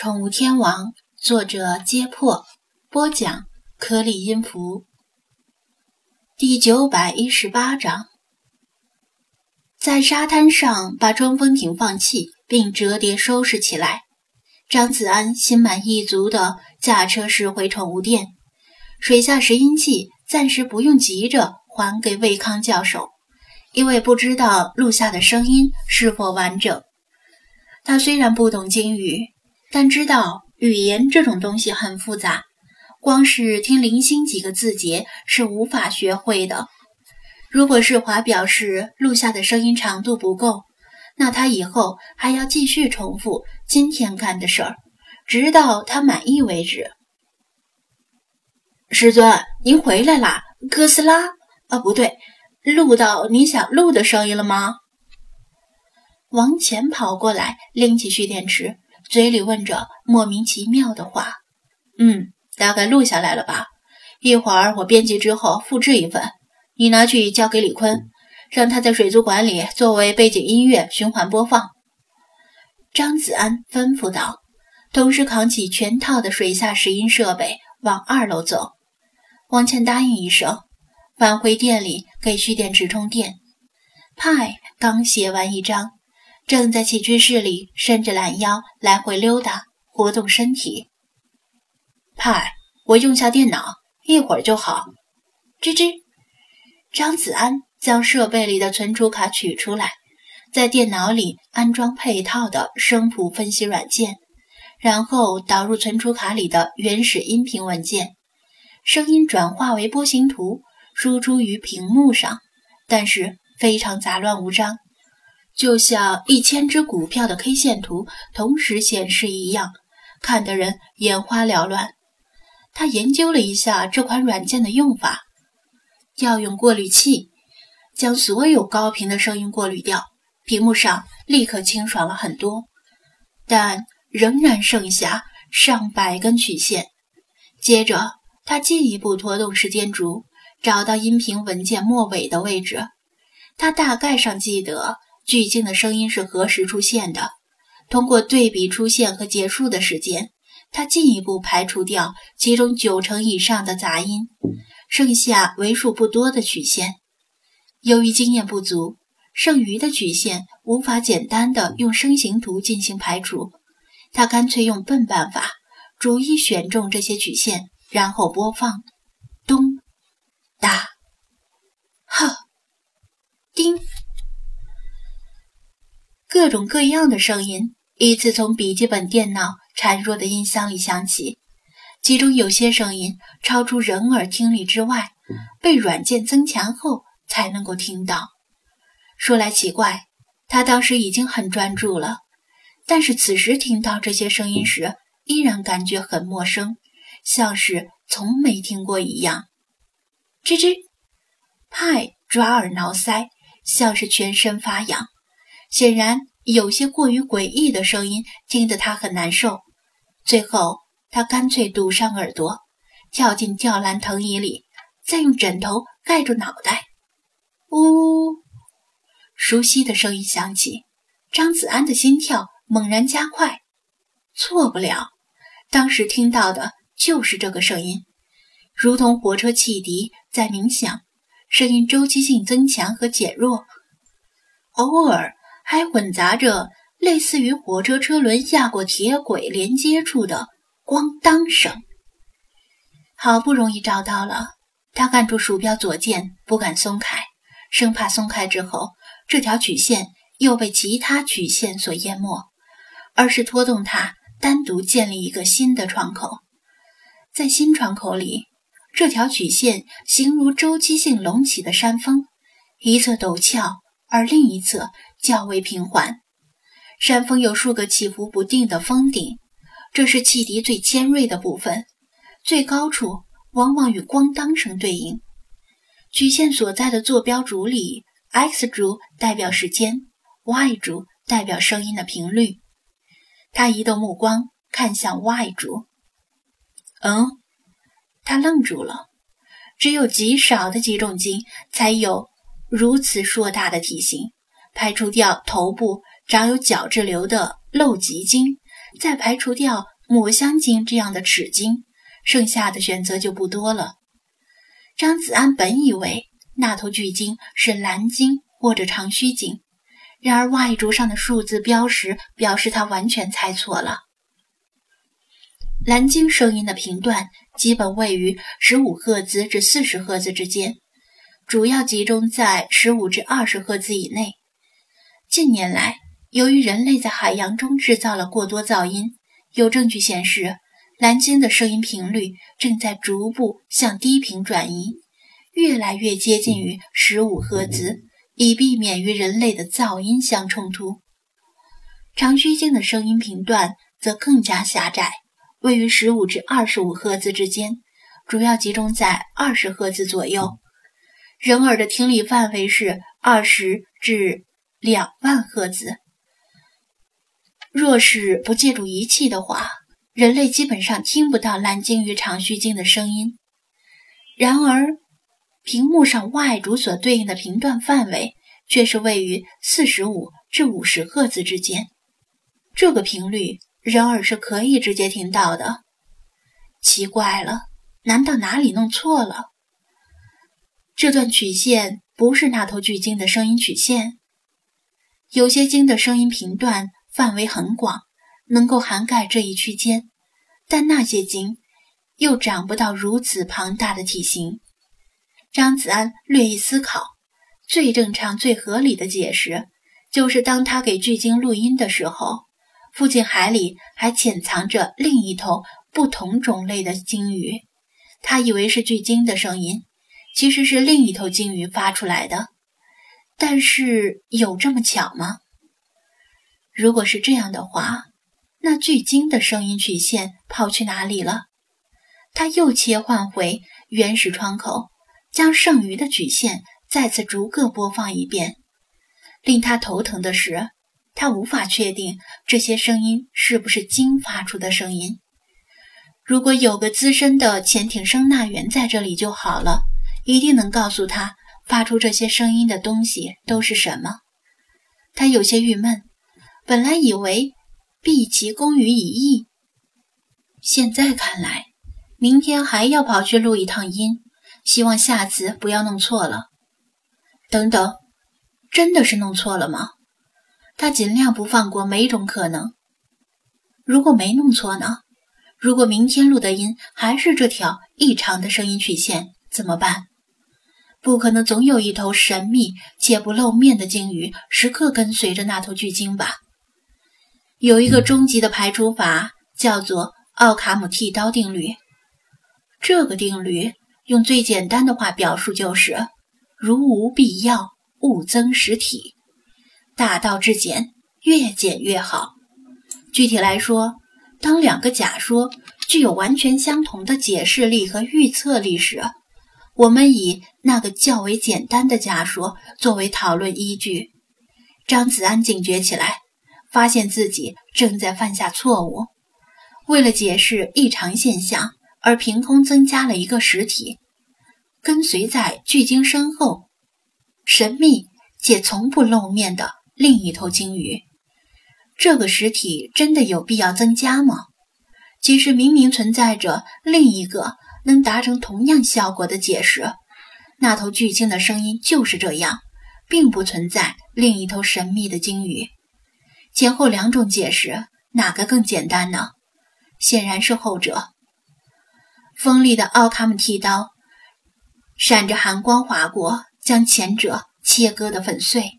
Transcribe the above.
宠物天王，作者：揭破，播讲：颗粒音符。第九百一十八章，在沙滩上把冲锋艇放弃并折叠收拾起来。张子安心满意足地驾车驶回宠物店，水下拾音器暂时不用急着还给魏康教授，因为不知道录下的声音是否完整。他虽然不懂鲸语，但知道语言这种东西很复杂，光是听零星几个字节是无法学会的。如果世华表示录下的声音长度不够，那他以后还要继续重复今天干的事儿，直到他满意为止。师尊，您回来啦！哥斯拉啊，不对，录到你想录的声音了吗？往前跑过来，拎起蓄电池，嘴里问着莫名其妙的话：“嗯，大概录下来了吧？一会儿我编辑之后复制一份，你拿去交给李坤，让他在水族馆里作为背景音乐循环播放。”张子安吩咐道，同时扛起全套的水下拾音设备往二楼走。王倩答应一声，返回店里给蓄电池充电。派刚写完一张。正在起居室里伸着懒腰来回溜达，活动身体。派，我用下电脑，一会儿就好。吱吱。张子安将设备里的存储卡取出来，在电脑里安装配套的声谱分析软件，然后导入存储卡里的原始音频文件，声音转化为波形图，输出于屏幕上，但是非常杂乱无章。就像一千只股票的 K 线图同时显示一样，看得人眼花缭乱。他研究了一下这款软件的用法，调用过滤器，将所有高频的声音过滤掉，屏幕上立刻清爽了很多。但仍然剩下上百根曲线。接着，他进一步拖动时间轴，找到音频文件末尾的位置。他大概上记得。巨鲸的声音是何时出现的？通过对比出现和结束的时间，他进一步排除掉其中九成以上的杂音，剩下为数不多的曲线。由于经验不足，剩余的曲线无法简单的用声形图进行排除，他干脆用笨办法，逐一选中这些曲线，然后播放。咚，哒，各种各样的声音依次从笔记本电脑孱弱的音箱里响起，其中有些声音超出人耳听力之外，被软件增强后才能够听到。说来奇怪，他当时已经很专注了，但是此时听到这些声音时，依然感觉很陌生，像是从没听过一样。吱吱，派抓耳挠腮，像是全身发痒。显然有些过于诡异的声音听得他很难受，最后他干脆堵上耳朵，跳进吊篮藤椅里，再用枕头盖住脑袋。呜，熟悉的声音响起，张子安的心跳猛然加快。错不了，当时听到的就是这个声音，如同火车汽笛在鸣响，声音周期性增强和减弱，偶尔。还混杂着类似于火车车轮压过铁轨连接处的“咣当”声。好不容易找到了，他按住鼠标左键，不敢松开，生怕松开之后这条曲线又被其他曲线所淹没，而是拖动它单独建立一个新的窗口。在新窗口里，这条曲线形如周期性隆起的山峰，一侧陡峭，而另一侧。较为平缓，山峰有数个起伏不定的峰顶，这是汽笛最尖锐的部分。最高处往往与咣当声对应。曲线所在的坐标轴里，X 轴代表时间，Y 轴代表声音的频率。他移动目光看向 Y 轴，嗯，他愣住了。只有极少的几种鲸才有如此硕大的体型。排除掉头部长有角质瘤的漏极鲸，再排除掉抹香鲸这样的齿鲸，剩下的选择就不多了。张子安本以为那头巨鲸是蓝鲸或者长须鲸，然而外竹上的数字标识表示他完全猜错了。蓝鲸声音的频段基本位于十五赫兹至四十赫兹之间，主要集中在十五至二十赫兹以内。近年来，由于人类在海洋中制造了过多噪音，有证据显示，蓝鲸的声音频率正在逐步向低频转移，越来越接近于十五赫兹，以避免与人类的噪音相冲突。长须鲸的声音频段则更加狭窄。位于十五至二十五赫兹之间，主要集中在二十赫兹左右。人耳的听力范围是二十至两万赫兹。若是不借助仪器的话，人类基本上听不到蓝鲸与长须鲸的声音。然而，屏幕上外轴所对应的频段范围却是位于四十五至五十赫兹之间。这个频率。人耳是可以直接听到的。奇怪了，难道哪里弄错了？这段曲线不是那头巨鲸的声音曲线。有些鲸的声音频段范围很广，能够涵盖这一区间，但那些鲸又长不到如此庞大的体型。张子安略一思考，最正常、最合理的解释就是，当他给巨鲸录音的时候。附近海里还潜藏着另一头不同种类的鲸鱼，他以为是巨鲸的声音，其实是另一头鲸鱼发出来的。但是有这么巧吗？如果是这样的话，那巨鲸的声音曲线跑去哪里了？他又切换回原始窗口，将剩余的曲线再次逐个播放一遍。令他头疼的是。他无法确定这些声音是不是鲸发出的声音。如果有个资深的潜艇声纳员在这里就好了，一定能告诉他发出这些声音的东西都是什么。他有些郁闷，本来以为毕其功于一役，现在看来，明天还要跑去录一趟音，希望下次不要弄错了。等等，真的是弄错了吗？他尽量不放过每种可能。如果没弄错呢？如果明天录的音还是这条异常的声音曲线，怎么办？不可能总有一头神秘且不露面的鲸鱼时刻跟随着那头巨鲸吧？有一个终极的排除法，叫做奥卡姆剃刀定律。这个定律用最简单的话表述就是：如无必要，勿增实体。大道至简，越简越好。具体来说，当两个假说具有完全相同的解释力和预测力时，我们以那个较为简单的假说作为讨论依据。张子安警觉起来，发现自己正在犯下错误。为了解释异常现象，而凭空增加了一个实体，跟随在巨鲸身后，神秘且从不露面的。另一头鲸鱼，这个实体真的有必要增加吗？其实明明存在着另一个能达成同样效果的解释。那头巨鲸的声音就是这样，并不存在另一头神秘的鲸鱼。前后两种解释，哪个更简单呢？显然是后者。锋利的奥卡姆剃刀闪着寒光划过，将前者切割得粉碎。